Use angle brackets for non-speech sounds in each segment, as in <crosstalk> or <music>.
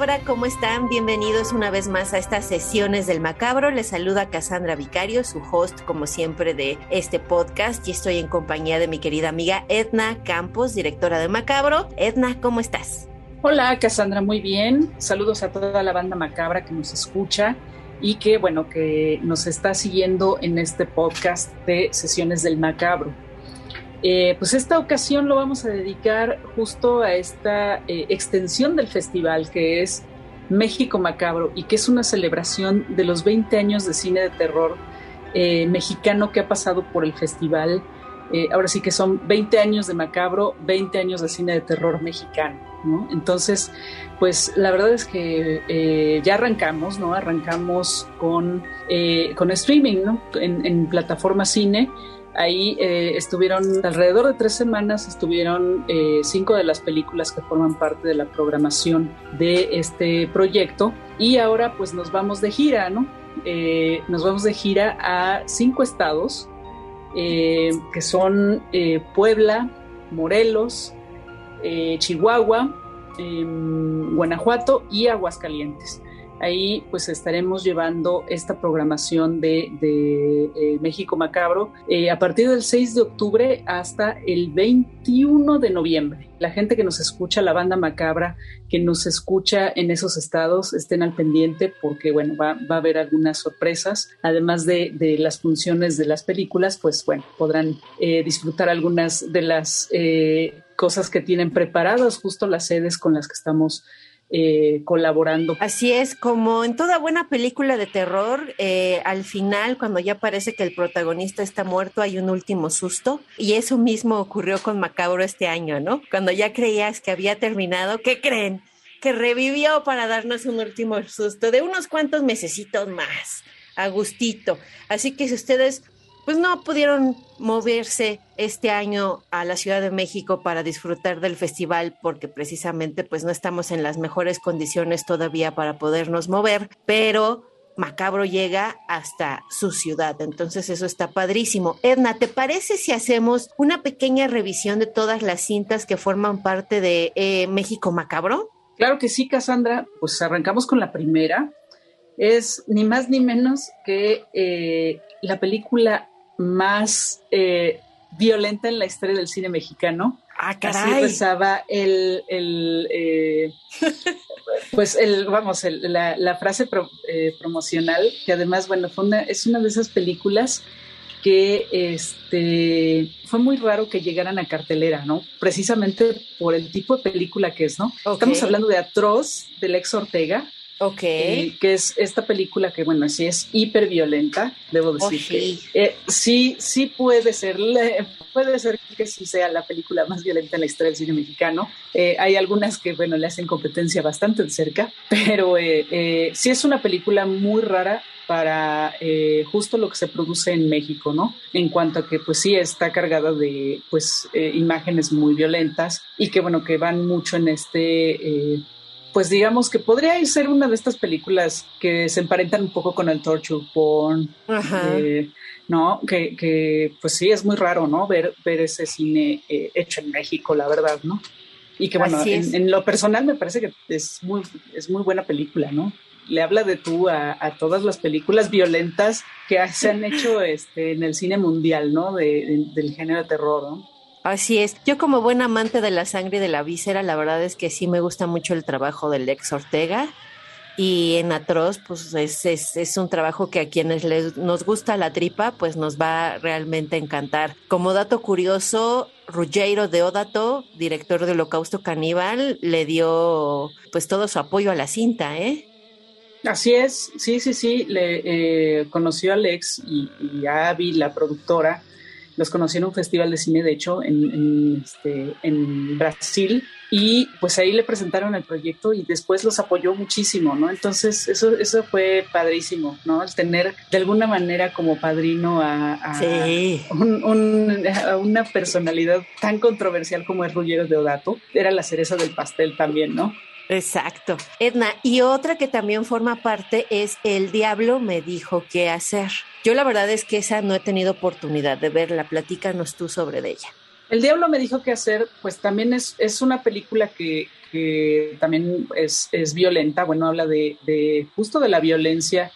Macabra, ¿cómo están? Bienvenidos una vez más a estas sesiones del Macabro. Les saluda Cassandra Vicario, su host como siempre de este podcast y estoy en compañía de mi querida amiga Edna Campos, directora de Macabro. Edna, ¿cómo estás? Hola Cassandra, muy bien. Saludos a toda la banda Macabra que nos escucha y que bueno, que nos está siguiendo en este podcast de sesiones del Macabro. Eh, pues esta ocasión lo vamos a dedicar justo a esta eh, extensión del festival que es México Macabro y que es una celebración de los 20 años de cine de terror eh, mexicano que ha pasado por el festival. ahora sí que son 20 años de Macabro, 20 años de cine de terror mexicano. Entonces, pues la verdad es que ya arrancamos, ¿no? Arrancamos con, con streaming, ¿no? En, en plataforma cine Ahí eh, estuvieron alrededor de tres semanas, estuvieron eh, cinco de las películas que forman parte de la programación de este proyecto y ahora pues nos vamos de gira, ¿no? Eh, nos vamos de gira a cinco estados que son Puebla, Morelos, Chihuahua, em, Guanajuato y Aguascalientes. Ahí pues estaremos llevando esta programación de, eh, México Macabro eh, a partir del 6 de octubre hasta el 21 de noviembre. La gente que nos escucha, la banda Macabra, que nos escucha en esos estados, estén al pendiente porque bueno, va, a haber algunas sorpresas. Además de, las funciones de las películas, pues bueno, podrán eh, disfrutar algunas de las cosas que tienen preparadas, justo las sedes con las que estamos eh, colaborando. Así es, como en toda buena película de terror, eh, al final, cuando ya parece que el protagonista está muerto, hay un último susto. Y eso mismo ocurrió con Macabro este año, ¿no? Cuando ya creías que había terminado, ¿qué creen? Que revivió para darnos un último susto de unos cuantos mesecitos más, a gustito. Así que si ustedes pues no pudieron moverse este año a la Ciudad de México para disfrutar del festival porque precisamente pues no estamos en las mejores condiciones todavía para podernos mover, pero Macabro llega hasta su ciudad, entonces eso está padrísimo. Edna, ¿te parece si hacemos una pequeña revisión de todas las cintas que forman parte de eh, México Macabro? Claro que sí, Cassandra. Pues arrancamos con la primera. Es ni más ni menos que eh, la película más eh, violenta en la historia del cine mexicano. Ah, caray. Así rezaba el, el eh, pues el, vamos, la, frase eh, promocional, que además, bueno, fue una, es una de esas películas que este fue muy raro que llegaran a cartelera, ¿no? Precisamente por el tipo de película que es, ¿no? Estamos hablando de Atroz, del ex Ortega, Ok. que es esta película que, bueno, sí es hiper violenta, debo decir que eh, sí, sí puede ser, puede ser que sí sea la película más violenta en la historia del cine mexicano. Eh, hay algunas que, bueno, le hacen competencia bastante de cerca, pero eh, sí es una película muy rara para justo lo que se produce en México, ¿no? En cuanto a que, pues sí, está cargada de, pues, imágenes muy violentas y que, bueno, que van mucho en este pues digamos que podría ser una de estas películas que se emparentan un poco con el torture porn, eh, ¿no? Que, pues sí, es muy raro, ¿no? Ver, ver ese cine eh, hecho en México, la verdad, ¿no? Y que bueno, en, lo personal me parece que es muy, es muy buena película, ¿no? Le habla de tú a, todas las películas violentas que se han hecho este, en el cine mundial, ¿no? del género de terror, ¿no? Así es. Yo como buen amante de la sangre y de la víscera, la verdad es que sí me gusta mucho el trabajo del ex Ortega y en Atroz, pues es, un trabajo que a quienes les, nos gusta la tripa, pues nos va realmente a encantar. Como dato curioso, Ruggiero Deodato, director de Holocausto Caníbal, le dio pues todo su apoyo a la cinta, ¿eh? Así es, sí, sí, sí, le eh, conoció a Alex y, y, a Abby, la productora, los conocí en un festival de cine, de hecho, en, en, este, en Brasil, y pues ahí le presentaron el proyecto y después los apoyó muchísimo, ¿no? Entonces eso, eso fue padrísimo, ¿no? El tener de alguna manera como padrino a, a, sí. un, un, a una personalidad tan controversial como es Ruggiero Deodato, era la cereza del pastel también, ¿no? Exacto. Edna, y otra que también forma parte es El Diablo me dijo qué hacer. Yo la verdad es que esa no he tenido oportunidad de verla. Platícanos tú sobre ella. El Diablo me dijo qué hacer, pues también es, es una película que, que también es, es, violenta. Bueno, habla de, de, justo de la violencia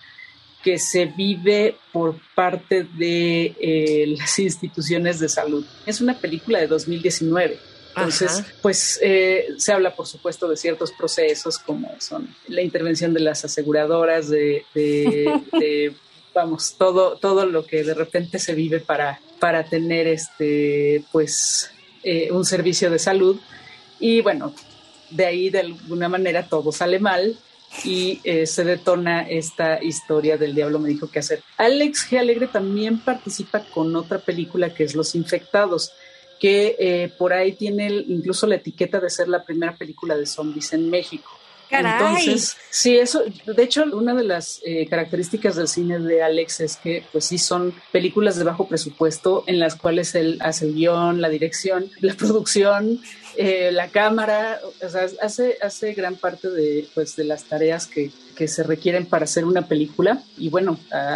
que se vive por parte de eh, las instituciones de salud. Es una película de 2019. Entonces, Ajá. pues eh, se habla, por supuesto, de ciertos procesos como son la intervención de las aseguradoras, de, de, <laughs> de vamos, todo, todo lo que de repente se vive para, para tener este, pues, eh, un servicio de salud. Y bueno, de ahí de alguna manera todo sale mal y eh, se detona esta historia del diablo me dijo qué hacer. Alex G. Alegre también participa con otra película que es Los Infectados que eh, por ahí tiene el, incluso la etiqueta de ser la primera película de zombies en México. Caray. Entonces, sí, eso, de hecho, una de las eh, características del cine de Alex es que, pues sí, son películas de bajo presupuesto en las cuales él hace el guion, la dirección, <laughs> la producción, eh, la cámara, o sea, hace, gran parte de, pues, de las tareas que, que se requieren para hacer una película. Y bueno, ha,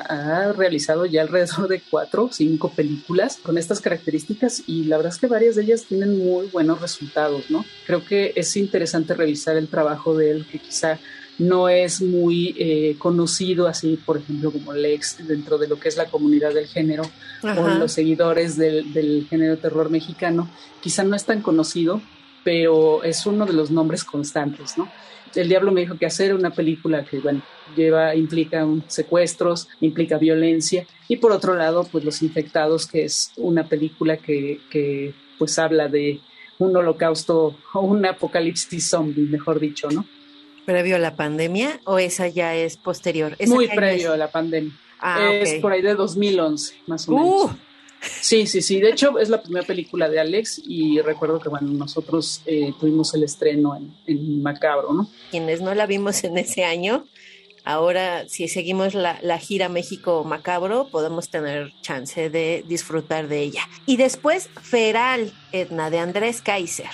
ha, realizado ya alrededor de cuatro o cinco películas con estas características y la verdad es que varias de ellas tienen muy buenos resultados, ¿no? Creo que es interesante revisar el trabajo de él, que quizá no es muy eh, conocido así, por ejemplo, como Lex dentro de lo que es la comunidad del género Ajá. o los seguidores del, del, género terror mexicano. Quizá no es tan conocido, pero es uno de los nombres constantes, ¿no? El Diablo me dijo que hacer una película que, bueno, lleva, implica un, secuestros, implica violencia, y por otro lado, pues Los Infectados, que es una película que, que pues habla de un holocausto o un apocalipsis zombie, mejor dicho, ¿no? ¿Previo a la pandemia o esa ya es posterior? ¿Esa Muy previo es? a la pandemia. Ah, es okay. por ahí de 2011, más o menos. Uh. Sí, sí, sí. De hecho, es la primera película de Alex y recuerdo que, bueno, nosotros eh, tuvimos el estreno en, en, Macabro, ¿no? Quienes no la vimos en ese año, ahora si seguimos la, la gira México Macabro, podemos tener chance de disfrutar de ella. Y después, Feral, Edna, de Andrés Kaiser.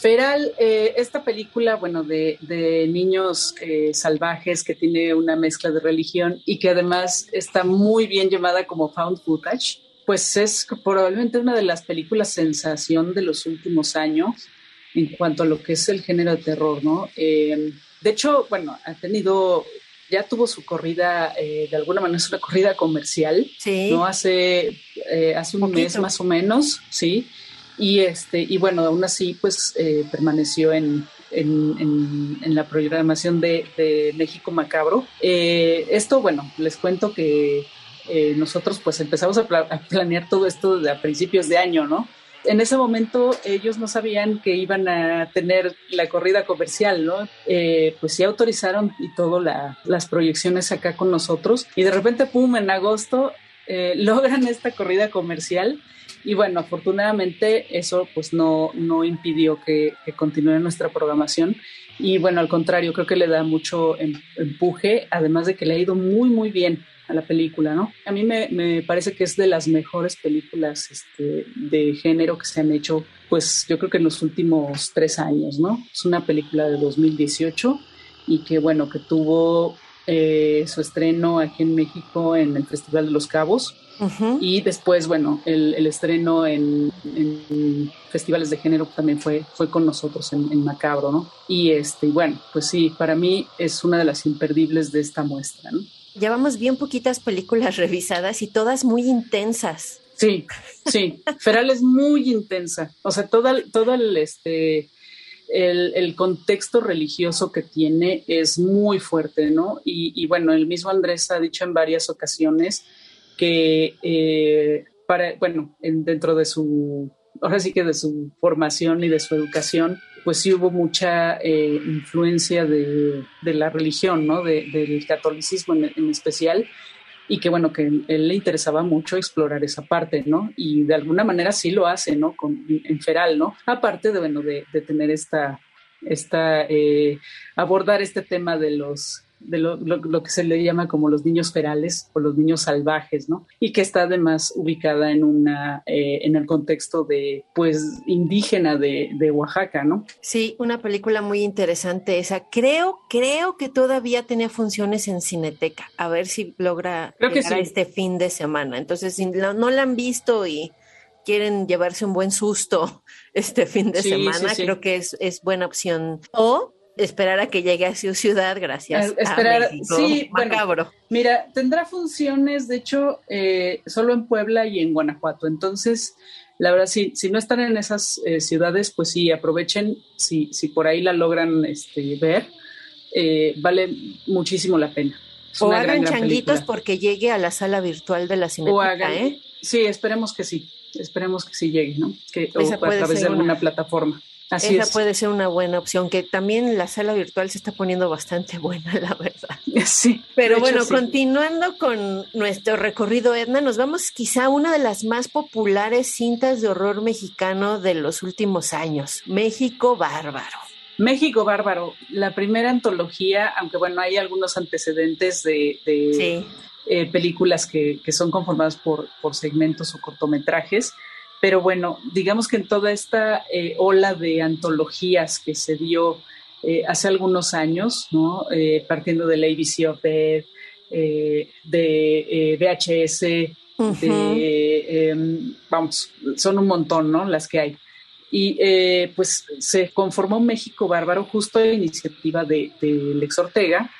Feral, eh, esta película, bueno, de, de niños eh, salvajes que tiene una mezcla de religión y que además está muy bien llamada como found footage, pues es probablemente una de las películas sensación de los últimos años en cuanto a lo que es el género de terror, ¿no? Eh, de hecho, bueno, ha tenido, ya tuvo su corrida, eh, de alguna manera es una corrida comercial, sí. ¿no? Hace, eh, hace un Poquito. mes más o menos, sí. Y, este, y bueno, aún así, pues eh, permaneció en, en, la programación de, México Macabro. Eh, esto, bueno, les cuento que eh, nosotros pues empezamos a, pla a, planear todo esto a principios de año, ¿no? En ese momento ellos no sabían que iban a tener la corrida comercial, ¿no? Pues sí autorizaron y todo la, las proyecciones acá con nosotros y de repente, pum, en agosto <laughs> logran esta corrida comercial y bueno, afortunadamente eso pues no, no impidió que, que continúe nuestra programación y bueno, al contrario, creo que le da mucho em, empuje, además de que le ha ido muy, muy bien a la película, ¿no? A mí me, me, parece que es de las mejores películas este, de género que se han hecho, pues yo creo que en los últimos tres años, ¿no? Es una película de 2018 y que bueno, que tuvo eh, su estreno aquí en México en el Festival de los Cabos Uh -huh. Y después, bueno, el, el estreno en, en, festivales de género también fue, fue con nosotros en, en, Macabro, ¿no? Y este, bueno, pues sí, para mí es una de las imperdibles de esta muestra, ¿no? Llevamos bien poquitas películas <laughs> revisadas y todas muy intensas. Sí, sí. Feral es muy intensa. O sea, todo el, todo el este el, contexto religioso que tiene es muy fuerte, ¿no? Y, bueno, el mismo Andrés ha dicho en varias ocasiones que, eh, para, bueno, dentro de su, ahora sí que de su formación y de su educación, pues sí hubo mucha eh, influencia de, la religión, ¿no? del catolicismo en especial y que bueno, que él le interesaba mucho explorar esa parte, ¿no? Y de alguna manera sí lo hace, ¿no? Con, en Feral, ¿no? Aparte de, bueno, de, de tener esta, esta eh, abordar este tema de los de lo, que se le llama como los niños ferales o los niños salvajes, ¿no? Y que está además ubicada en una, eh, en el contexto de, pues, indígena de, Oaxaca, ¿no? Sí, una película muy interesante esa. Creo, creo que todavía tenía funciones en Cineteca. A ver si logra llegar este fin de semana. Entonces, si no, la han visto y quieren llevarse un buen susto <laughs> este fin de semana, creo que es, es buena opción. O esperar a que llegue a su ciudad, gracias. esperar, a sí, macabro. mira, tendrá funciones, de hecho, eh, solo en Puebla y en Guanajuato. Entonces, la verdad, si, si no están en esas eh, ciudades, pues sí, aprovechen, si, si por ahí la logran este, ver, eh, vale muchísimo la pena. o hagan changuitos porque llegue a la sala virtual de la Cineteca, ¿eh? Sí, esperemos que sí, esperemos que sí llegue, ¿no? Que, o a través de alguna plataforma. Esa puede ser una buena opción, que también la sala virtual se está poniendo bastante buena, <laughs> la verdad. Sí. Pero bueno, continuando con nuestro recorrido, Edna, nos vamos quizá a una de las más populares cintas de horror mexicano de los últimos años, México Bárbaro. México Bárbaro, la primera antología, aunque bueno, hay algunos antecedentes de, eh, películas que, que, son conformadas por, por segmentos o cortometrajes pero bueno, digamos que en toda esta eh, ola de antologías que se dio eh, hace algunos años, ¿no? Eh, partiendo del ABC of Death, de VHS, de, em, vamos, son un montón, ¿no? Las que hay. Y pues se conformó México Bárbaro justo a iniciativa de, Lex Ortega.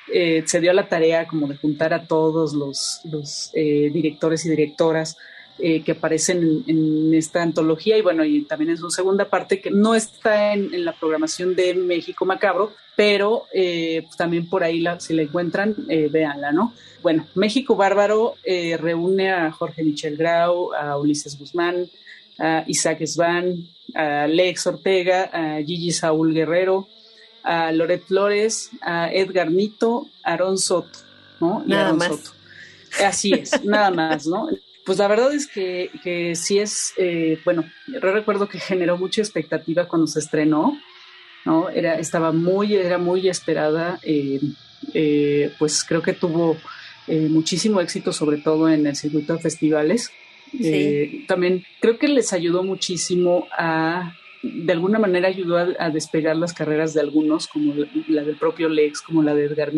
se dio la tarea como de juntar a todos los, los directores y directoras eh, que aparecen en, esta antología y bueno, y también en su segunda parte que no está en, la programación de México Macabro, pero eh, pues también por ahí la, si la encuentran, eh, véanla, ¿no? Bueno, México Bárbaro eh, reúne a Jorge Michel Grau, a Ulises Guzmán, a Isaac Svan, a Lex Ortega, a Gigi Saúl Guerrero, a Loret Flores, a Edgar Nito, a Aaron Soto, ¿no? Y nada más. Soto. Así es, nada más, ¿no? Pues la verdad es que, que sí es, eh, bueno, yo recuerdo que generó mucha expectativa cuando se estrenó, ¿no? Era, estaba muy, era muy esperada, eh, eh, pues creo que tuvo muchísimo éxito, sobre todo en el circuito de festivales. también creo que les ayudó muchísimo a, de alguna manera ayudó a, despegar las carreras de algunos, como la, del propio Lex, como la de Edgar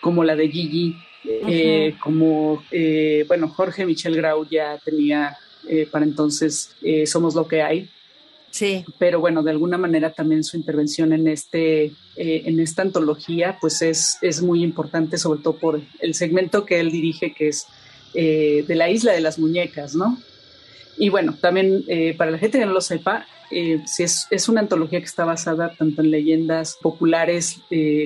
como la de Gigi, eh, como, eh, bueno, Jorge Michel Grau ya tenía eh, para entonces Somos lo que hay. Sí. Pero bueno, de alguna manera también su intervención en, este, en esta antología pues es, es muy importante, sobre todo por el segmento que él dirige, que es de la isla de las muñecas, ¿no? Y bueno, también para la gente que no lo sepa, si es, es, una antología que está basada tanto en leyendas populares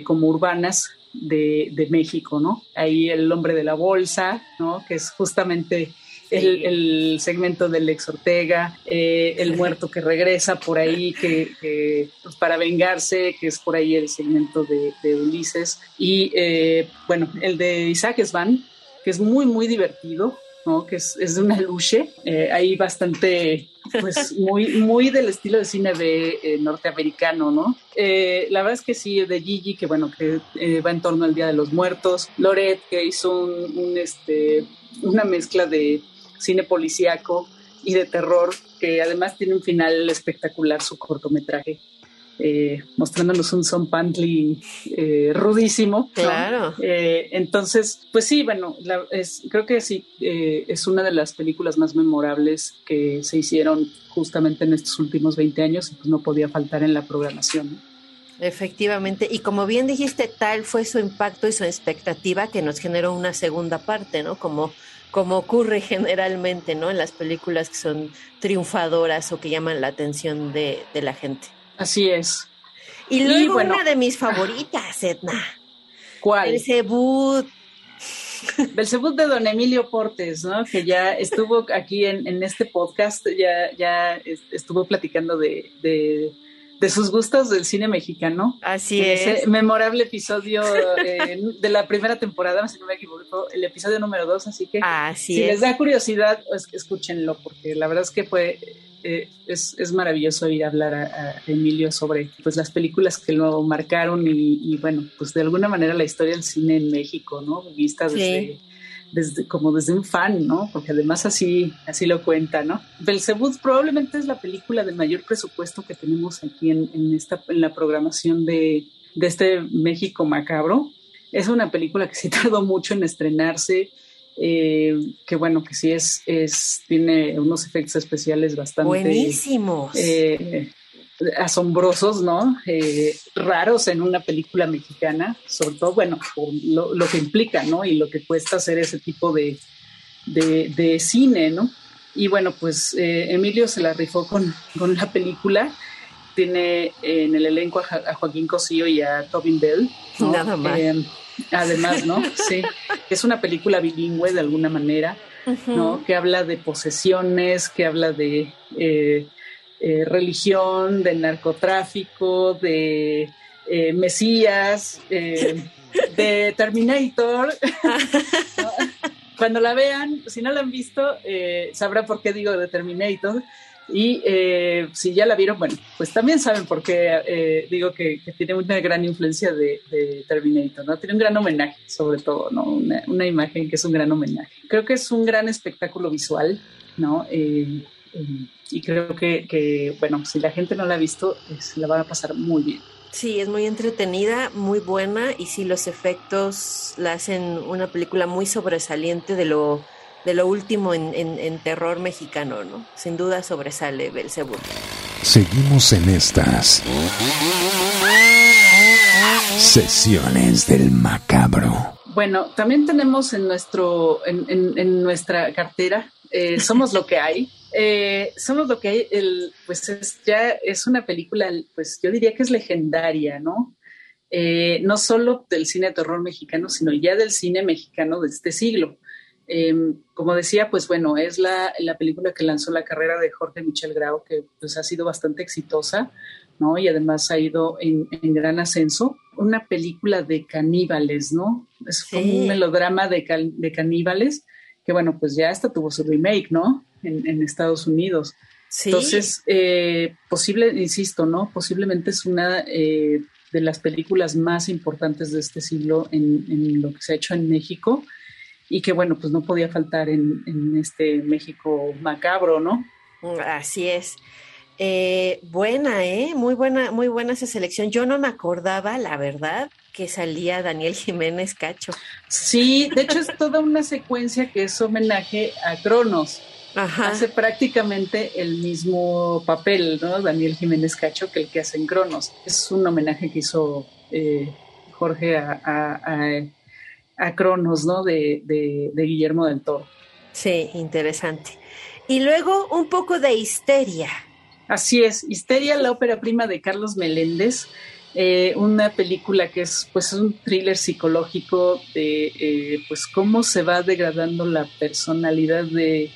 como urbanas, de, México, ¿no? Ahí el hombre de la bolsa, ¿no? Que es justamente el, segmento del ex Ortega, eh, el muerto que regresa por ahí, que, pues, para vengarse, que es por ahí el segmento de, Ulises, y eh, bueno, el de Isaac Svan, que es muy, muy divertido, ¿no? Que es, de una luche, eh, ahí bastante pues muy, muy del estilo de cine de eh, norteamericano, ¿no? Eh, la verdad es que sí, de Gigi, que bueno, que eh, va en torno al Día de los Muertos, Loret, que hizo un, este, una mezcla de cine policíaco y de terror, que además tiene un final espectacular su cortometraje. Eh, mostrándonos un Son Pantley eh, rudísimo. Claro. Eh, entonces, pues sí, bueno, creo que sí, es una de las películas más memorables que se hicieron justamente en estos últimos 20 años y pues no podía faltar en la programación. Efectivamente, y como bien dijiste, tal fue su impacto y su expectativa que nos generó una segunda parte, ¿no? Como, como ocurre <laughs> generalmente, ¿no? En las películas que son triunfadoras o que llaman la atención de la gente. Así es. Y luego una de mis favoritas, Edna. ¿Cuál? Belzebut. Belzebut de don Emilio Portes, ¿no? Que ya estuvo aquí en, este podcast, ya, ya estuvo platicando de, de, sus gustos del cine mexicano. Así es. Ese memorable episodio eh, de la primera temporada, si no me equivoco, el episodio número dos, así que así si les da curiosidad, pues, escúchenlo, porque la verdad es que fue eh, es, es, maravilloso ir a hablar a, Emilio sobre pues, las películas que lo marcaron y, bueno, pues de alguna manera la historia del cine en México, ¿no? Vista desde, desde, como desde un fan, ¿no? Porque además así, así lo cuenta, ¿no? Belzebud probablemente es la película de mayor presupuesto que tenemos aquí en, en, esta, en la programación de, de este México macabro. Es una película que sí <laughs> tardó mucho en estrenarse eh, que bueno, que sí es, es, tiene unos efectos especiales bastante buenísimos. Eh, asombrosos, ¿no? Eh, raros en una película mexicana, sobre todo, bueno, lo, que implica, ¿no? Y lo que cuesta hacer ese tipo de, de, cine, ¿no? Y bueno, pues Emilio se la rifó con, con la película. Tiene en el elenco a, Joaquín Cosío y a Tobin Bell. Nada más. Además, ¿no? <laughs> Sí, es una película bilingüe de alguna manera, ¿no? Que habla de posesiones, que habla de eh, eh, religión, de narcotráfico, de eh, Mesías, de Terminator. <laughs> <laughs> Cuando la vean, si no la han visto, sabrá por qué digo de Terminator. Y eh, si ya la vieron, bueno, pues también saben por qué eh, digo que, tiene una gran influencia de, Terminator, ¿no? Tiene un gran homenaje, sobre todo, ¿no? Una, imagen que es un gran homenaje. Creo que es un gran espectáculo visual, ¿no? Eh, y creo que, bueno, si la gente no la ha visto, se la van a pasar muy bien. Sí, es muy entretenida, muy buena y sí, los efectos la hacen una película muy sobresaliente de lo de lo último en, terror mexicano, ¿no? Sin duda sobresale Belzebú. Seguimos en estas sesiones del macabro. Bueno, también tenemos en nuestro en, nuestra cartera eh, Somos lo que hay. Eh, Somos lo que hay, el, pues es, ya es una película, pues yo diría que es legendaria, ¿no? Eh, no solo del cine de terror mexicano, sino ya del cine mexicano de este siglo. Em, como decía, pues bueno, es la, la, película que lanzó la carrera de Jorge Michel Grau, que pues ha sido bastante exitosa, ¿no? Y además ha ido en, gran ascenso. Una película de caníbales, ¿no? Es como un melodrama de, de, caníbales, que bueno, pues ya hasta tuvo su remake, ¿no? En, Estados Unidos. Entonces, eh, posible, insisto, ¿no? Posiblemente es una eh, de las películas más importantes de este siglo en, en lo que se ha hecho en México y que bueno, pues no podía faltar en, este México macabro, ¿no? Así es. Eh, buena, ¿eh? Muy buena, muy buena esa selección. Yo no me acordaba, la verdad, que salía Daniel <laughs> Jiménez Cacho. Sí, de hecho es toda una secuencia que es homenaje a Cronos. Ajá. Hace prácticamente el mismo papel, ¿no? Daniel Jiménez Cacho que el que hace en Cronos. Es un homenaje que hizo eh, Jorge a a Cronos, ¿no? De, Guillermo del Toro. Sí, interesante. Y luego un poco de Histeria. Así es, Histeria, la ópera prima de Carlos Meléndez, eh, una película que es pues un thriller psicológico de eh, pues cómo se va degradando la personalidad de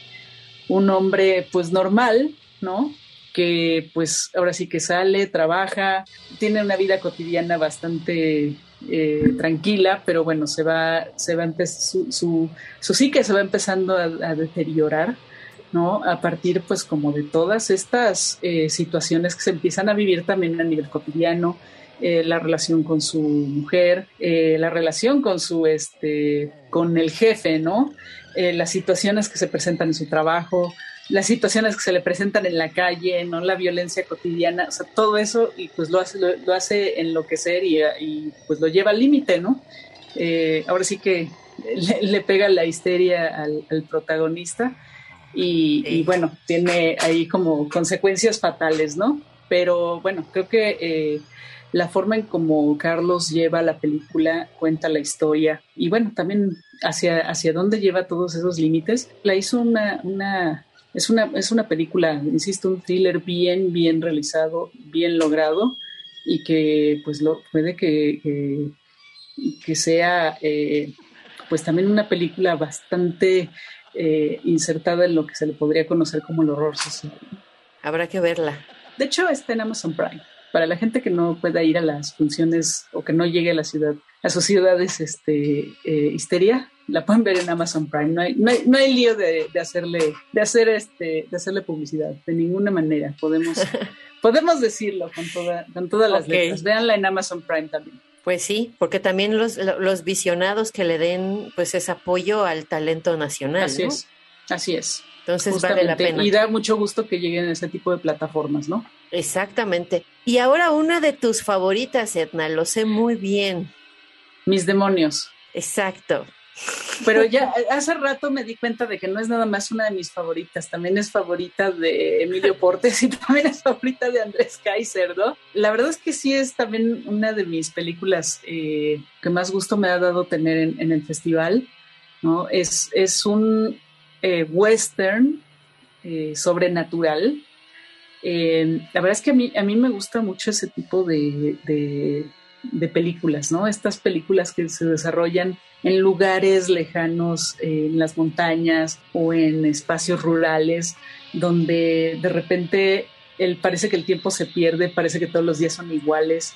un hombre pues normal, ¿no? Que pues ahora sí que sale, trabaja, tiene una vida cotidiana bastante eh, tranquila, pero bueno, se va, se va su, su, su psique se va empezando a, deteriorar, ¿no? A partir, pues, como de todas estas eh, situaciones que se empiezan a vivir también a nivel cotidiano, eh, la relación con su mujer, la relación con su, este, con el jefe, ¿no? las situaciones que se presentan en su trabajo, las situaciones que se le presentan en la calle, ¿no? La violencia cotidiana, o sea, todo eso y pues lo hace, lo, hace enloquecer y, y, pues lo lleva al límite, ¿no? Eh, ahora sí que le, pega la histeria al, protagonista y, bueno, tiene ahí como consecuencias fatales, ¿no? Pero bueno, creo que eh, la forma en como Carlos lleva la película, cuenta la historia y bueno, también hacia, hacia dónde lleva todos esos límites, la hizo una, una es una, es una película, insisto, un thriller bien, bien realizado, bien logrado. y que pues lo, puede que, que, sea eh, pues también una película bastante eh, insertada en lo que se le podría conocer como el horror social. Habrá que verla. De hecho, está en Amazon Prime. Para la gente que no pueda ir a las funciones o que no llegue a la ciudad, a sus ciudades este, eh, histeria, la pueden ver en Amazon Prime. No hay, no hay, no hay lío de, de, hacerle, de, hacer este, de hacerle publicidad, de ninguna manera. Podemos, <laughs> podemos decirlo con, toda, con todas las okay. letras. Véanla en Amazon Prime también. Pues sí, porque también los, los visionados que le den pues ese apoyo al talento nacional. Así ¿no? es, así es. Entonces Justamente. vale la pena. Y da mucho gusto que lleguen a ese tipo de plataformas, ¿no? Exactamente. Y ahora una de tus favoritas, Edna, lo sé muy bien. Mis demonios. Exacto. Pero ya hace rato me di cuenta de que no es nada más una de mis favoritas, también es favorita de Emilio <laughs> Portes y también es favorita de Andrés Kaiser, ¿no? La verdad es que sí es también una de mis películas eh, que más gusto me ha dado tener en, en el festival, ¿no? Es, es un eh, western eh, sobrenatural. La verdad es que a mí, a mí me gusta mucho ese tipo de, de, de, películas, ¿no? Estas películas que se desarrollan en lugares lejanos, eh, en las montañas o en espacios rurales, donde de repente el, parece que el tiempo se pierde, parece que todos los días son iguales,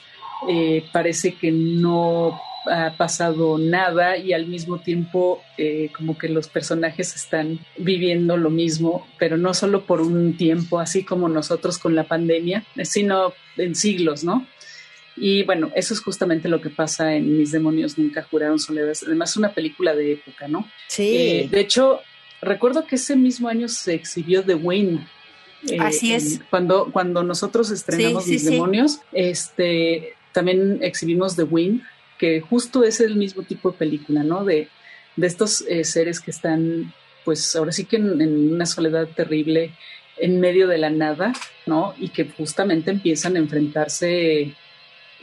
eh, parece que no ha pasado nada y al mismo tiempo eh, como que los personajes están viviendo lo mismo, pero no solo por un tiempo, así como nosotros con la pandemia, sino en siglos, ¿no? Y bueno, eso es justamente lo que pasa en Mis demonios nunca juraron soledad. Además, es una película de época, ¿no? Sí. Eh, de hecho, recuerdo que ese mismo año se exhibió The Wayne. Eh, Así es. En, cuando, cuando nosotros estrenamos sí, Mis sí, demonios, sí. este, también exhibimos The Wing, que justo es el mismo tipo de película, ¿no? De, de estos eh, seres que están, pues ahora sí que en, en, una soledad terrible, en medio de la nada, ¿no? Y que justamente empiezan a enfrentarse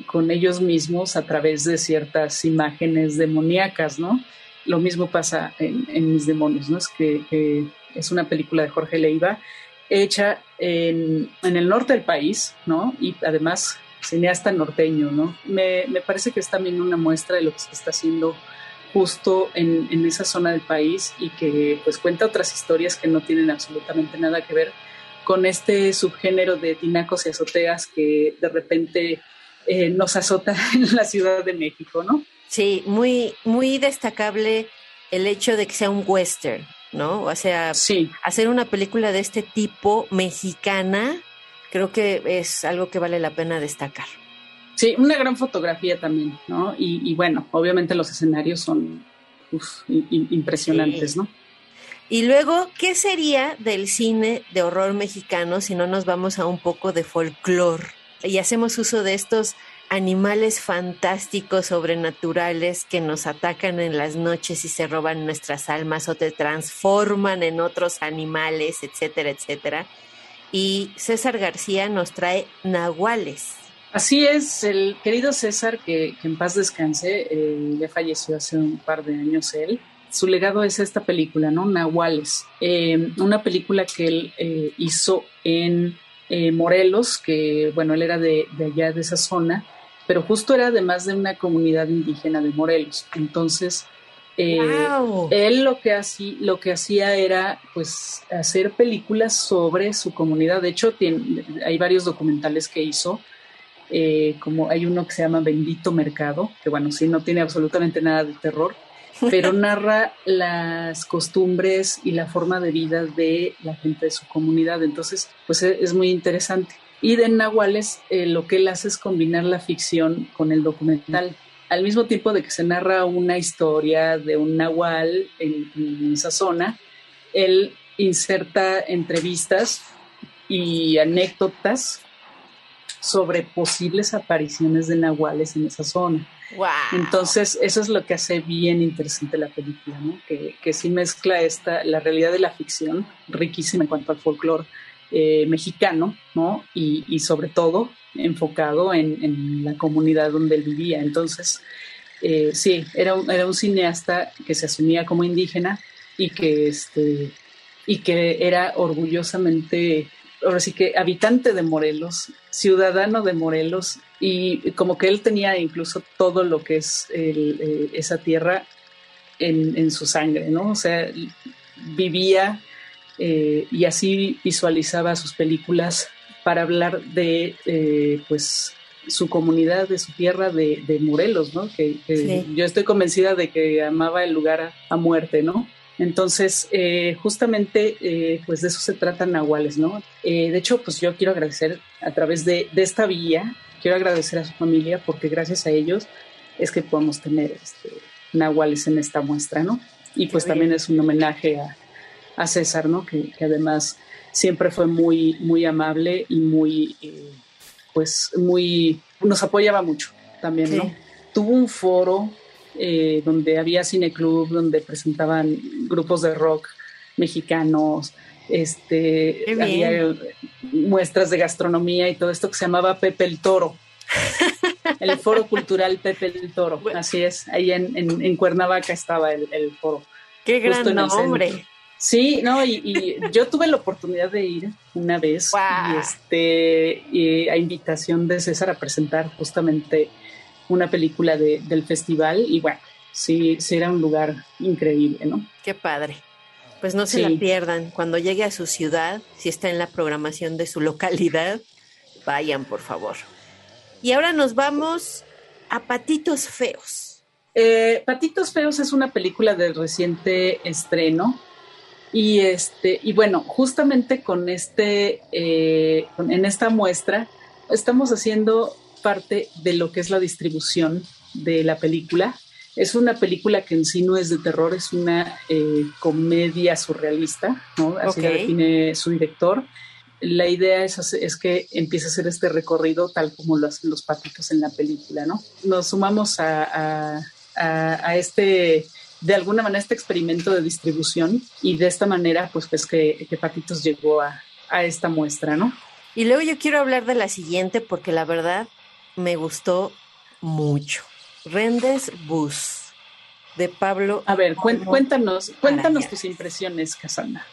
con ellos mismos a través de ciertas imágenes demoníacas, ¿no? Lo mismo pasa en, en Mis Demonios, ¿no? Es que, es una película de Jorge Leiva hecha en, en el norte del país, ¿no? Y además cineasta norteño, ¿no? Me, me, parece que es también una muestra de lo que se está haciendo justo en, en, esa zona del país y que pues cuenta otras historias que no tienen absolutamente nada que ver con este subgénero de tinacos y azoteas que de repente eh, nos azota <laughs> en la Ciudad de México, ¿no? Sí, muy, muy destacable el hecho de que sea un western, ¿no? O sea, sí. hacer una película de este tipo mexicana creo que es algo que vale la pena destacar. Sí, una gran fotografía también, ¿no? Y, y bueno, obviamente los escenarios son uf, impresionantes, sí. ¿no? Y luego, ¿qué sería del cine de horror mexicano si no nos vamos a un poco de folclore y hacemos uso de estos animales fantásticos, sobrenaturales que nos atacan en las noches y se roban nuestras almas o te transforman en otros animales, etcétera, etcétera? y César García nos trae Nahuales. Así es, el querido César, que, en paz descanse, eh, ya falleció hace un par de años él. Su legado es esta película, ¿no? Nahuales, eh, una película que él eh, hizo en eh, Morelos, que bueno, él era de, de allá, de esa zona, pero justo era además de una comunidad indígena de Morelos. Entonces, eh, wow. Él lo que, hacía, lo que hacía era pues hacer películas sobre su comunidad. De hecho, tiene, hay varios documentales que hizo, eh, como hay uno que se llama Bendito Mercado, que bueno, sí, no tiene absolutamente nada de terror, pero narra las costumbres y la forma de vida de la gente de su comunidad. Entonces, pues es, es muy interesante. Y de Nahuales, eh, lo que él hace es combinar la ficción con el documental al mismo tiempo de que se narra una historia de un nahual en, en esa zona, él inserta entrevistas y anécdotas sobre posibles apariciones de nahuales en esa zona. Entonces, eso es lo que hace bien interesante la película, ¿no? Que, que sí mezcla esta, la realidad de la ficción, riquísima en cuanto al folclore eh, mexicano, ¿no? Y, y, sobre todo enfocado en, en, la comunidad donde él vivía. Entonces, eh, sí, era un, era un cineasta que se asumía como indígena y que, este, y que era orgullosamente ahora sí que habitante de Morelos, ciudadano de Morelos, y como que él tenía incluso todo lo que es eh, esa tierra en, su sangre, ¿no? O sea, vivía eh, y así visualizaba sus películas para hablar de, eh, pues, su comunidad, de su tierra, de, Morelos, ¿no? Que, yo estoy convencida de que amaba el lugar a muerte, ¿no? Entonces, eh, justamente, eh, pues de eso se tratan Nahuales, ¿no? Eh, de hecho, pues yo quiero agradecer a través de, esta vía, quiero agradecer a su familia porque gracias a ellos es que podemos tener este, Nahuales en esta muestra, ¿no? Y pues también es un homenaje a, César, ¿no? Que, además siempre fue muy, muy amable y muy, pues muy, nos apoyaba mucho también, ¿no? Tuvo un foro eh, donde había cineclub, donde presentaban grupos de rock mexicanos, este, había muestras de gastronomía y todo esto que se llamaba Pepe el Toro. <laughs> el Foro Cultural Pepe el Toro, así es, ahí en, Cuernavaca estaba el, foro. Qué gran nombre. Sí, no, y, yo tuve la oportunidad de ir una vez y este y a invitación de César a presentar justamente una película de, del festival y bueno, sí, sí era un lugar increíble, ¿no? Qué padre. Pues no se la pierdan. Cuando llegue a su ciudad, si está en la programación de su localidad, vayan, por favor. Y ahora nos vamos a Patitos Feos. Eh, Patitos Feos es una película de reciente estreno. Y este, y bueno, justamente con este, eh, en esta muestra, estamos haciendo parte de lo que es la distribución de la película. Es una película que en sí no es de terror, es una eh, comedia surrealista, ¿no? Así la define su director. La idea es, es que empiece a hacer este recorrido tal como lo hacen los patitos en la película, ¿no? Nos sumamos a, a, este, de alguna manera, este experimento de distribución y de esta manera, pues, pues que, que Patitos llegó a, a esta muestra, ¿no? Y luego yo quiero hablar de la siguiente porque la verdad me gustó mucho. Rendes Bus, de Pablo. A ver, cuéntanos, cuéntanos tus impresiones, Casana.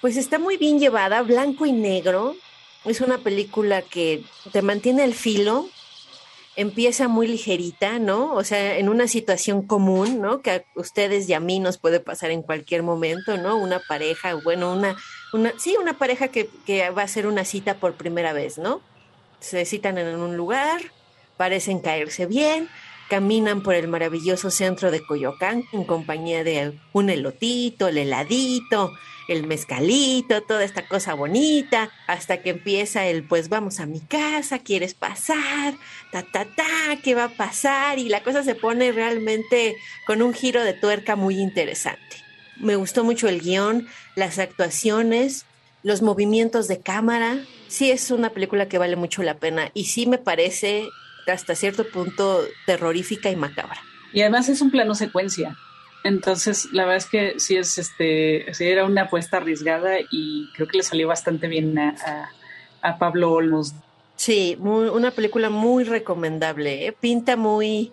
Pues está muy bien llevada, blanco y negro. Es una película que te mantiene el filo, empieza muy ligerita, ¿no? O sea, en una situación común, ¿no? Que a ustedes y a mí nos puede pasar en cualquier momento, ¿no? Una pareja, bueno, una, una sí, una pareja que, que va a hacer una cita por primera vez, ¿no? Se citan en un lugar, parecen caerse bien, caminan por el maravilloso centro de Coyoacán en compañía de un elotito, el heladito, el mezcalito, toda esta cosa bonita, hasta que empieza el pues vamos a mi casa, quieres pasar, ta ta ta, ¿qué va a pasar? Y la cosa se pone realmente con un giro de tuerca muy interesante. Me gustó mucho el guion, las actuaciones, los movimientos de cámara. Sí es una película que vale mucho la pena y sí me parece hasta cierto punto terrorífica y macabra. Y además es un plano secuencia. Entonces, la verdad es que sí es este, sí era una apuesta arriesgada y creo que le salió bastante bien a, Pablo Olmos. Sí, una película muy recomendable. ¿eh? Pinta muy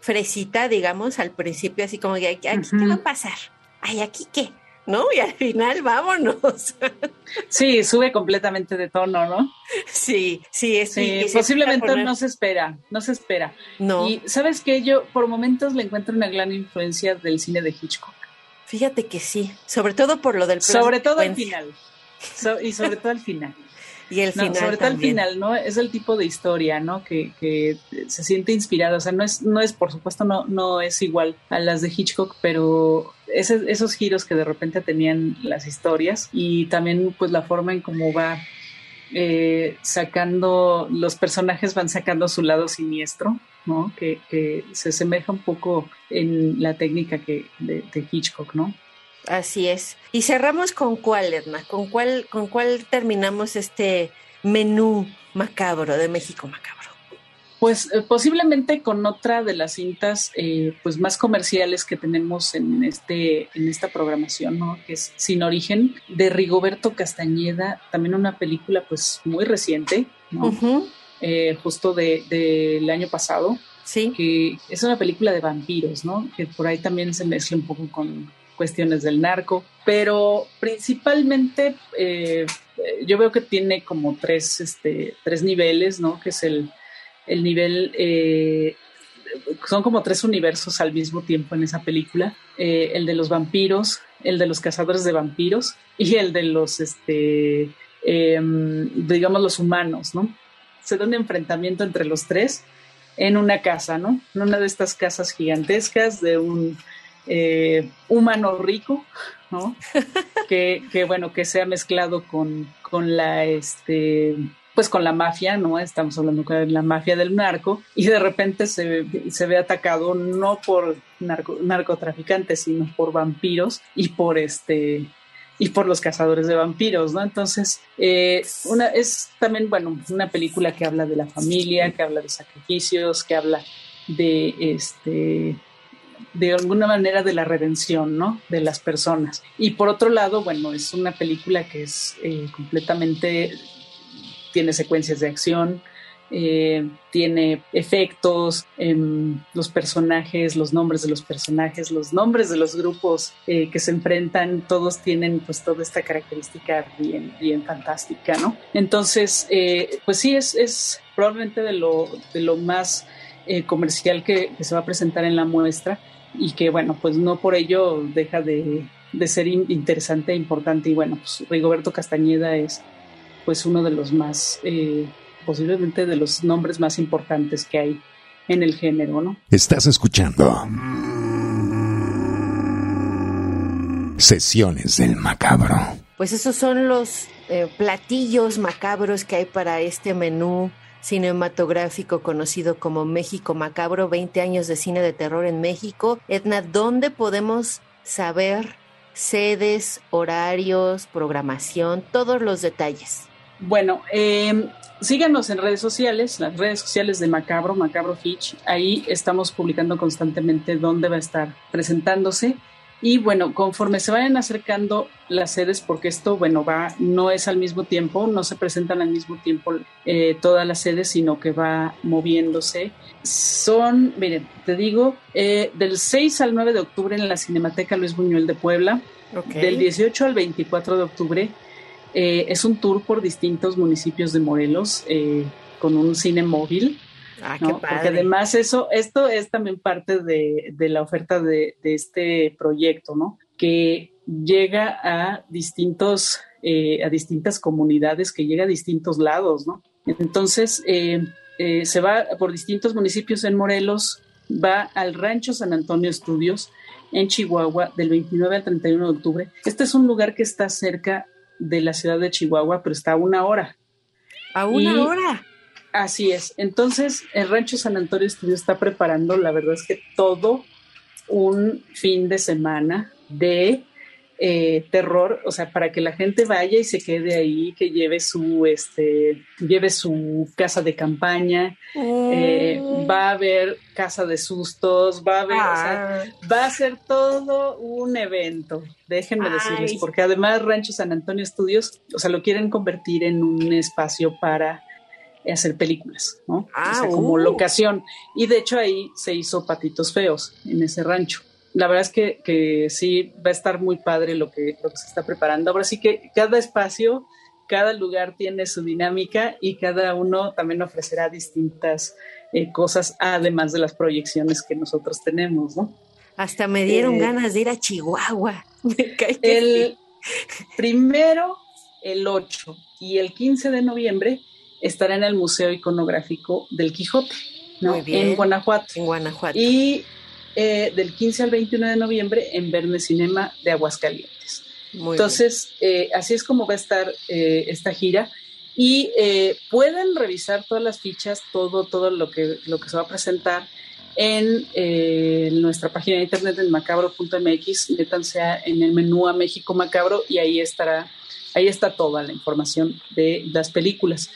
fresita, digamos, al principio, así como que aquí, ¿qué va a pasar? Ay, aquí qué. ¿No? Y al final, vámonos. <laughs> Sí, sube completamente de tono, ¿no? Sí, sí, sí. posiblemente no se espera, no se espera. No. Y sabes que yo por momentos le encuentro una gran influencia del cine de Hitchcock. Fíjate que sí, sobre todo por lo del Sobre todo al final. y sobre todo al final. <laughs> Y el final. sobre todo al final, ¿no? Es el tipo de historia, ¿no? Que, que se siente inspirado. O sea, no es, no es, por supuesto, no, no es igual a las de Hitchcock, pero esos giros que de repente tenían las historias y también pues la forma en cómo va eh, sacando, los personajes van sacando su lado siniestro, ¿no? Que, se asemeja un poco en la técnica que, de, Hitchcock, ¿no? Así es. Y cerramos con cuál, Edna, con cuál, con cuál terminamos este menú macabro de México Macabro. Pues eh, posiblemente con otra de las cintas eh, pues más comerciales que tenemos en este en esta programación, ¿no? Que es Sin Origen de Rigoberto Castañeda, también una película pues muy reciente, ¿no? Eh, justo del de, año pasado. Sí. Que es una película de vampiros, ¿no? Que por ahí también se mezcla un poco con cuestiones del narco, pero principalmente eh, yo veo que tiene como tres, este, tres niveles, ¿no? Que es el, el nivel, eh, son como tres universos al mismo tiempo en esa película, eh, el de los vampiros, el de los cazadores de vampiros y el de los, este, em, digamos, los humanos, ¿no? Se da un enfrentamiento entre los tres en una casa, ¿no? En una de estas casas gigantescas de un eh, humano rico, ¿no? <laughs> que, que, bueno, que se ha mezclado con, con la, este, pues con la mafia, ¿no? Estamos hablando con la mafia del narco y de repente se, se ve atacado no por narcotraficantes, sino por vampiros y por este y por los cazadores de vampiros, ¿no? Entonces, eh, una, es también, bueno, una película que habla de la familia, que habla de sacrificios, que habla de, este, de alguna manera de la redención, ¿no? De las personas. Y por otro lado, bueno, es una película que es eh, completamente, tiene secuencias de acción, eh, tiene efectos, los personajes, los nombres de los personajes, los nombres de los grupos eh, que se enfrentan, todos tienen pues toda esta característica bien, bien fantástica, ¿no? Entonces, pues sí, es, es probablemente de lo, de lo más comercial que, se va a presentar en la muestra y que, bueno, pues no por ello deja de, de ser interesante e importante. Y bueno, pues Rigoberto Castañeda es pues uno de los más posiblemente de los nombres más importantes que hay en el género, ¿no? Estás escuchando Sesiones del Macabro. Pues esos son los eh, platillos macabros que hay para este menú cinematográfico conocido como México Macabro, 20 años de cine de terror en México. Edna, ¿dónde podemos saber sedes, horarios, programación, todos los detalles? Bueno, eh, síganos en redes sociales, las redes sociales de Macabro, Macabro Hitch. Ahí estamos publicando constantemente dónde va a estar presentándose. Y bueno, conforme se vayan acercando las sedes, porque esto, bueno, va, no es al mismo tiempo, no se presentan al mismo tiempo eh, todas las sedes, sino que va moviéndose. Son, miren, te digo, eh, del 6 al 9 de octubre en la Cinemateca Luis Buñuel de Puebla, del 18 al 24 de octubre eh, es un tour por distintos municipios de Morelos eh, con un cine móvil. Ah, qué padre. Porque además eso, esto es también parte de, la oferta de, este proyecto, ¿no? Que llega a distintos, eh, a distintas comunidades, que llega a distintos lados, ¿no? Entonces, se va por distintos municipios en Morelos, va al Rancho San Antonio Estudios en Chihuahua del 29 al 31 de octubre. Este es un lugar que está cerca de la ciudad de Chihuahua, pero está a una hora. ¿A una hora? Así es. Entonces, el Rancho San Antonio Estudio está preparando, la verdad es que todo un fin de semana de eh, terror, o sea, para que la gente vaya y se quede ahí, que lleve su, este, lleve su casa de campaña, eh, mm. va a haber casa de sustos, va a haber, o sea, ah. va a ser todo un evento, déjenme decirles, porque además Rancho San Antonio Estudios, o sea, lo quieren convertir en un espacio para hacer películas, ¿no? Ah, como uh. locación. Y de hecho ahí se hizo Patitos Feos en ese rancho la verdad es que, que, sí va a estar muy padre lo que, lo que se está preparando. Ahora sí que cada espacio, cada lugar tiene su dinámica y cada uno también ofrecerá distintas eh, cosas, además de las proyecciones que nosotros tenemos, ¿no? Hasta me dieron eh, ganas de ir a Chihuahua. <laughs> el primero, el 8 y el 15 de noviembre estará en el Museo Iconográfico del Quijote, ¿no? En Guanajuato. En Guanajuato. Y eh, del 15 al 21 de noviembre en Verne Cinema de Aguascalientes. Entonces, eh, así es como va a estar eh, esta gira. Y pueden revisar todas las fichas, todo, todo lo que, lo que se va a presentar en nuestra página de internet en macabro.mx, métanse en el menú a México Macabro y ahí estará, ahí está toda la información de las películas.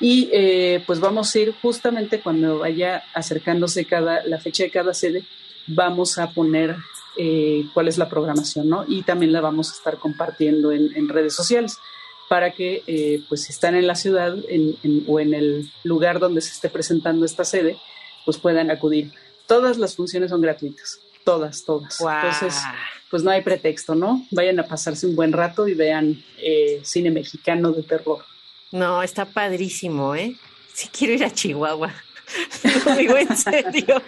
Y pues vamos a ir justamente cuando vaya acercándose cada, la fecha de cada sede, vamos a poner eh, cuál es la programación, ¿no? Y también la vamos a estar compartiendo en, redes sociales para que, eh, pues, si están en la ciudad o en el lugar donde se esté presentando esta sede, pues puedan acudir. Todas las funciones son gratuitas, todas, todas. Entonces, pues no hay pretexto, ¿no? Vayan a pasarse un buen rato y vean eh, cine mexicano de terror. No, está padrísimo, ¿eh? Sí quiero ir a Chihuahua. <laughs> Lo digo en serio.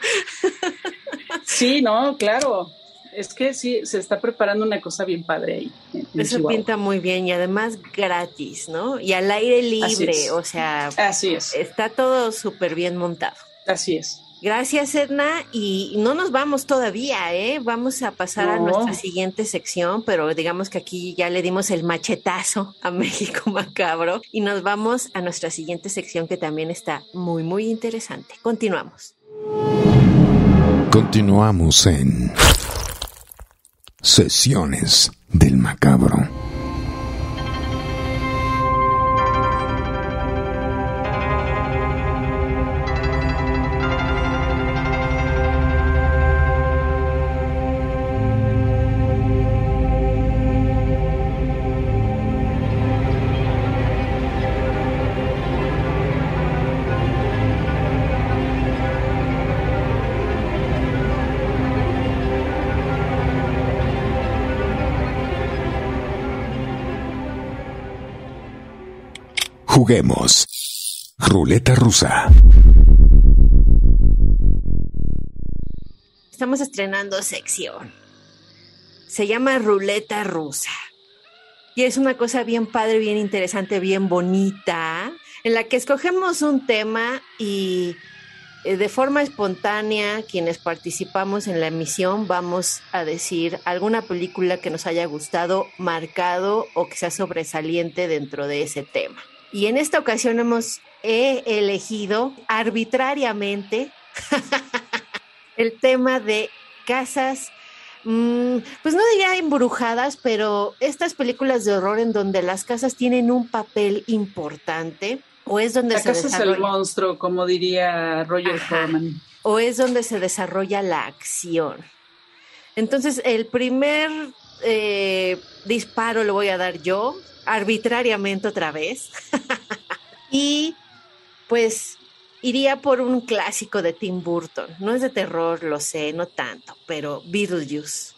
Sí, no, claro. Es que sí, se está preparando una cosa bien padre ahí. Eso pinta muy bien y además gratis, ¿no? Y al aire libre, o sea. Así es. Está todo súper bien montado. Así es. Gracias, Edna. Y no nos vamos todavía, ¿eh? Vamos a pasar a nuestra siguiente sección, pero digamos que aquí ya le dimos el machetazo a <laughs> México Macabro y nos vamos a nuestra siguiente sección que también está muy, muy interesante. Continuamos. Continuamos en Sesiones del Macabro. Juguemos. Ruleta rusa. Estamos estrenando sección. Se llama Ruleta rusa. Y es una cosa bien padre, bien interesante, bien bonita, en la que escogemos un tema y eh, de forma espontánea, quienes participamos en la emisión, vamos a decir alguna película que nos haya gustado, marcado o que sea sobresaliente dentro de ese tema. Y en esta ocasión hemos elegido arbitrariamente <laughs> el tema de casas, mm, pues no diría embrujadas, pero estas películas de horror en donde las casas tienen un papel importante. O es donde la casa es el monstruo, como diría Roger Corman. O es donde se desarrolla la acción. Entonces, el primer eh, disparo lo voy a dar yo arbitrariamente otra vez. <laughs> y pues iría por un clásico de Tim Burton. No es de terror, lo sé, no tanto, pero Beetlejuice.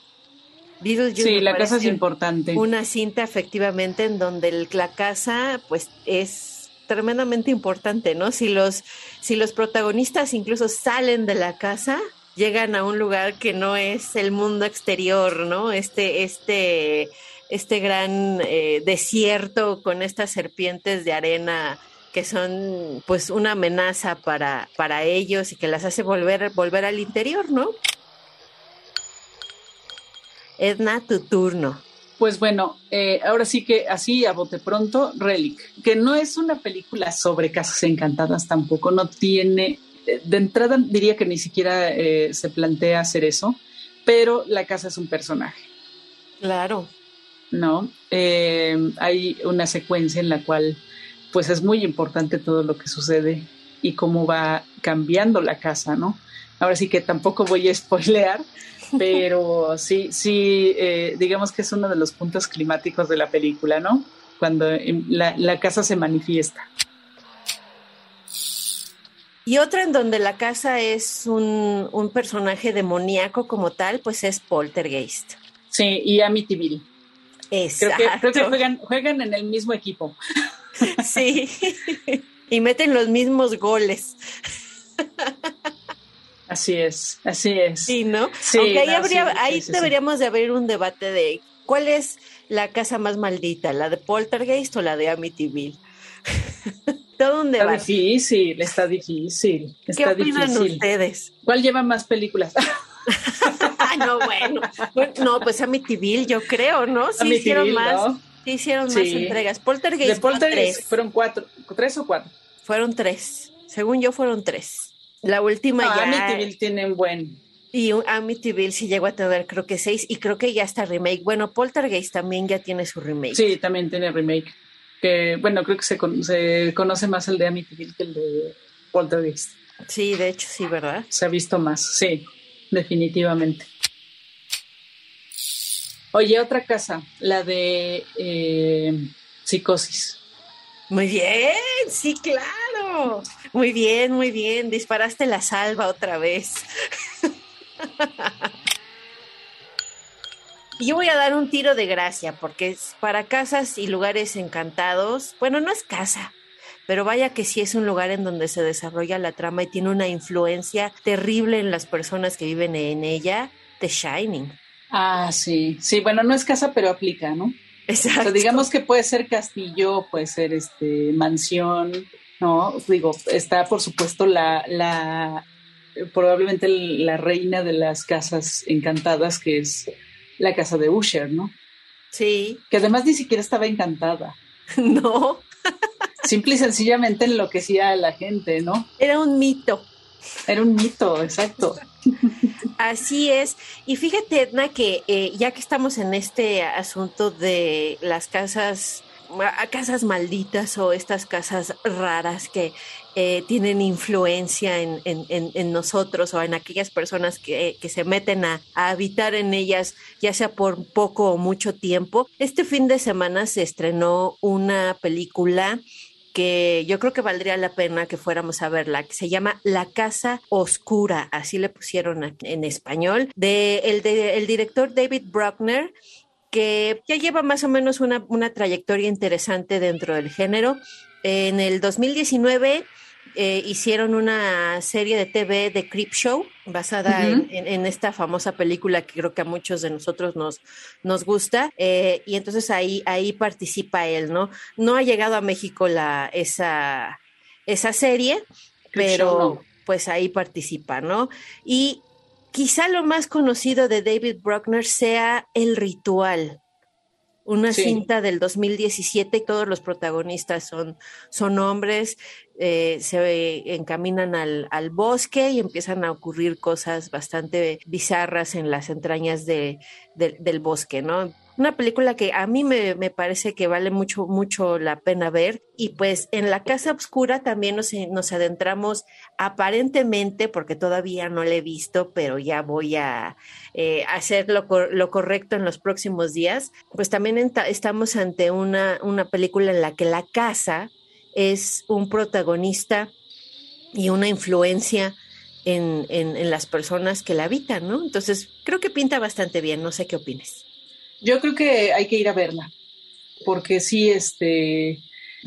Beetlejuice sí, la casa es importante. Una cinta efectivamente en donde la casa pues es tremendamente importante, ¿no? Si los, si los protagonistas incluso salen de la casa, llegan a un lugar que no es el mundo exterior, ¿no? Este, este este gran eh, desierto con estas serpientes de arena que son pues una amenaza para, para ellos y que las hace volver, volver al interior, ¿no? Edna, tu turno. Pues bueno, eh, ahora sí que así a bote pronto, Relic, que no es una película sobre casas encantadas tampoco, no tiene, eh, de entrada diría que ni siquiera se plantea hacer eso, pero la casa es un personaje. Claro. ¿No? Eh, hay una secuencia en la cual pues es muy importante todo lo que sucede y cómo va cambiando la casa, ¿no? Ahora sí que tampoco voy a spoilear, <laughs> pero sí, sí, eh, digamos que es uno de los puntos climáticos de la película, ¿no? Cuando la, casa se manifiesta. Y otra en donde la casa es un, un personaje demoníaco como tal, pues es Poltergeist. Sí, y Amityville. Exacto. Creo que, juegan, juegan en el mismo equipo. <laughs> Sí, <laughs> y meten los mismos goles. Así es, así es. Sí, ¿no? Sí, Aunque ahí, habría, ahí deberíamos de abrir un debate de cuál es la casa más maldita, la de Poltergeist o la de Amityville. <laughs> Todo un debate. Está difícil, está difícil. ¿Qué opinan ustedes? ¿Cuál lleva más películas? No, bueno. No, pues Amityville, yo creo, ¿no? Sí hicieron más. Sí hicieron más entregas. Poltergeist. De Poltergeist fueron cuatro, tres o cuatro. Fueron tres. Según yo, fueron tres. La última ya. Amityville tiene un buen. Y Amityville sí llegó a tener, creo que seis, y creo que ya está remake. Bueno, Poltergeist también ya tiene su remake. Sí, también tiene remake. Que, bueno, creo que se, se conoce más el de Amityville que el de Poltergeist. Sí, de hecho, sí, ¿verdad? Se ha visto más, sí, definitivamente. Oye, otra casa, la de eh, psicosis. Muy bien, sí, claro. Muy bien, muy bien. Disparaste la salva otra vez. <laughs> Yo voy a dar un tiro de gracia, porque es para casas y lugares encantados. Bueno, no es casa, pero vaya que sí es un lugar en donde se desarrolla la trama y tiene una influencia terrible en las personas que viven en ella, The Shining. Ah, sí, sí, bueno, no es casa, pero aplica, ¿no? Exacto. digamos que puede ser castillo, puede ser este mansión, ¿no? Digo, está por supuesto la, la probablemente la reina de las casas encantadas, que es la casa de Usher, ¿no? Sí. Que además ni siquiera estaba encantada. <laughs> No. Simple y sencillamente enloquecía a la gente, ¿no? Era un mito. Era un mito, exacto. Así es. Y fíjate, Edna, que eh, ya que estamos en este asunto de las casas, casas malditas o estas casas raras que eh, tienen influencia en, en, nosotros o en aquellas personas que, que se meten a, a, habitar en ellas, ya sea por poco o mucho tiempo, este fin de semana se estrenó una película que yo creo que valdría la pena que fuéramos a verla, que se llama La Casa Oscura, así le pusieron en español, de el, de, el director David Bruckner, que ya lleva más o menos una, una trayectoria interesante dentro del género. En el 2019 eh, hicieron una serie de TV de Creep Show basada en, esta famosa película que creo que a muchos de nosotros nos, nos gusta eh, y entonces ahí, ahí participa él, ¿no? No ha llegado a México la, esa, esa serie, pero pues ahí participa, ¿no? Y quizá lo más conocido de David Bruckner sea El Ritual una cinta del 2017 y todos los protagonistas son, son hombres, eh, se encaminan al, al, bosque y empiezan a ocurrir cosas bastante bizarras en las entrañas de, del bosque, ¿no? Una película que a mí me, parece que vale mucho, mucho la pena ver. Y pues en La Casa Oscura también nos, nos adentramos aparentemente, porque todavía no la he visto, pero ya voy a eh, hacer lo, lo, correcto en los próximos días. Pues también estamos ante una, una película en la que la casa es un protagonista y una influencia en, en, en, las personas que la habitan, ¿no? Entonces, creo que pinta bastante bien, no sé qué opines. Yo creo que hay que ir a verla, porque sí, este,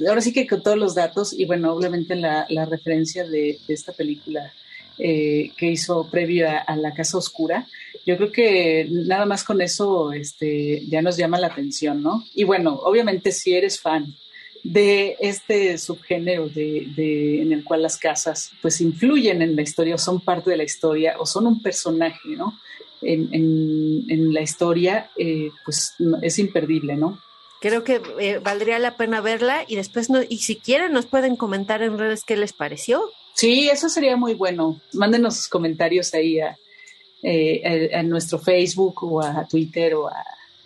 ahora sí que con todos los datos y bueno, obviamente la, referencia de, esta película eh, que hizo previo a, La Casa Oscura, yo creo que nada más con eso este, ya nos llama la atención, ¿no? Y bueno, obviamente si eres fan de este subgénero de, de, en el cual las casas pues influyen en la historia o son parte de la historia o son un personaje, ¿no? En, la historia, eh, pues es imperdible, ¿no? Creo que eh, valdría la pena verla y después, no, y si quieren, nos pueden comentar en redes qué les pareció. Sí, eso sería muy bueno. Mándenos sus comentarios ahí a, eh, nuestro Facebook o a Twitter o a,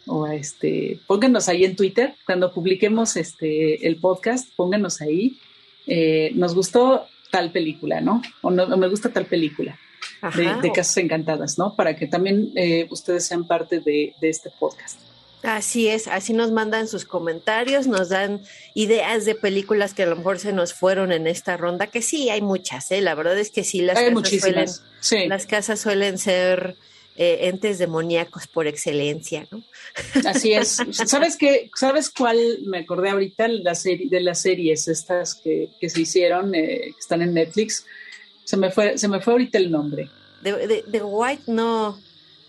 o este, pónganos ahí en Twitter cuando publiquemos este el podcast, pónganos ahí. nos gustó tal película, ¿no? O no, me gusta tal película de, Casas Encantadas, ¿no? Para que también eh, ustedes sean parte de, este podcast. Así es, así nos mandan sus comentarios, nos dan ideas de películas que a lo mejor se nos fueron en esta ronda, que sí, hay muchas, ¿eh? La verdad es que sí, las, casas, suelen, las casas suelen ser eh, entes demoníacos por excelencia, ¿no? Así es. <laughs> ¿Sabes qué? ¿Sabes cuál me acordé ahorita? La serie, de las series estas que, se hicieron, eh, que están en Netflix se me fue, se me fue ahorita el nombre. De, White, no.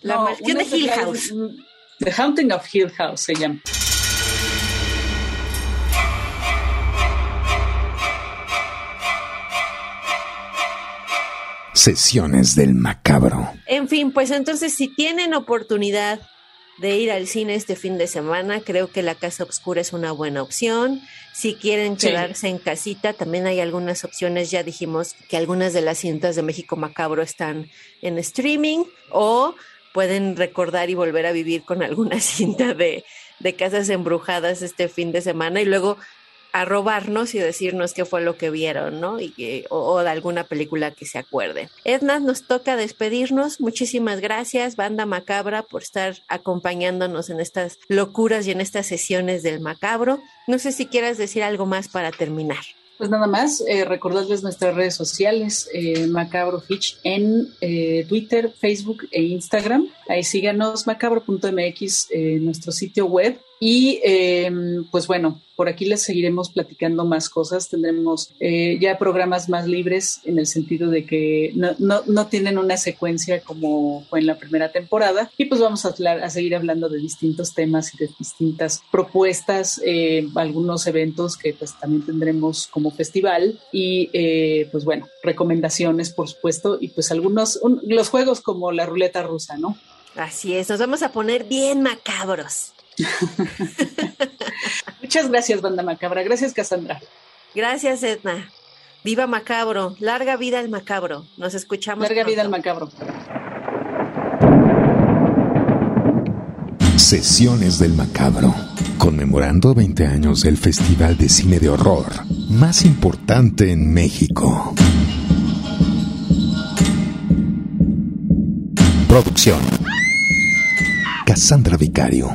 La maldición de Hill House. The Haunting of Hill House se llama. Sesiones del macabro. En fin, pues entonces si tienen oportunidad de ir al cine este fin de semana, creo que La Casa Oscura es una buena opción. Si quieren quedarse en casita, también hay algunas opciones. Ya dijimos que algunas de las cintas de México Macabro están en streaming o pueden recordar y volver a vivir con alguna <laughs> cinta de, de casas embrujadas este fin de semana y luego a robarnos y decirnos qué fue lo que vieron, ¿no? Y que, o, de alguna película que se acuerden. Edna, nos toca despedirnos. Muchísimas gracias, Banda Macabra, por estar acompañándonos en estas locuras y en estas sesiones del macabro. No sé si quieras decir algo más para terminar. Pues nada más, eh, recordarles nuestras redes sociales, eh, Macabro Fitch en eh, Twitter, Facebook e Instagram. Ahí síganos, macabro.mx, nuestro sitio web. Y em, pues bueno, por aquí les seguiremos platicando más cosas. Tendremos eh, ya programas más libres en el sentido de que no, no, no, tienen una secuencia como fue en la primera temporada. Y pues vamos a, a seguir hablando de distintos temas y de distintas propuestas, eh, algunos eventos que pues también tendremos como festival y eh, pues bueno, recomendaciones por supuesto y pues algunos, los juegos como la ruleta rusa, ¿no? Así es, nos vamos a poner bien macabros. <laughs> Muchas gracias, Banda Macabra. Gracias, Cassandra. Gracias, Edna. Viva Macabro. Larga vida al Macabro. Nos escuchamos. Larga vida al Macabro. Sesiones del Macabro. Conmemorando 20 años del Festival de Cine de Horror más importante en México. Producción. Cassandra Vicario.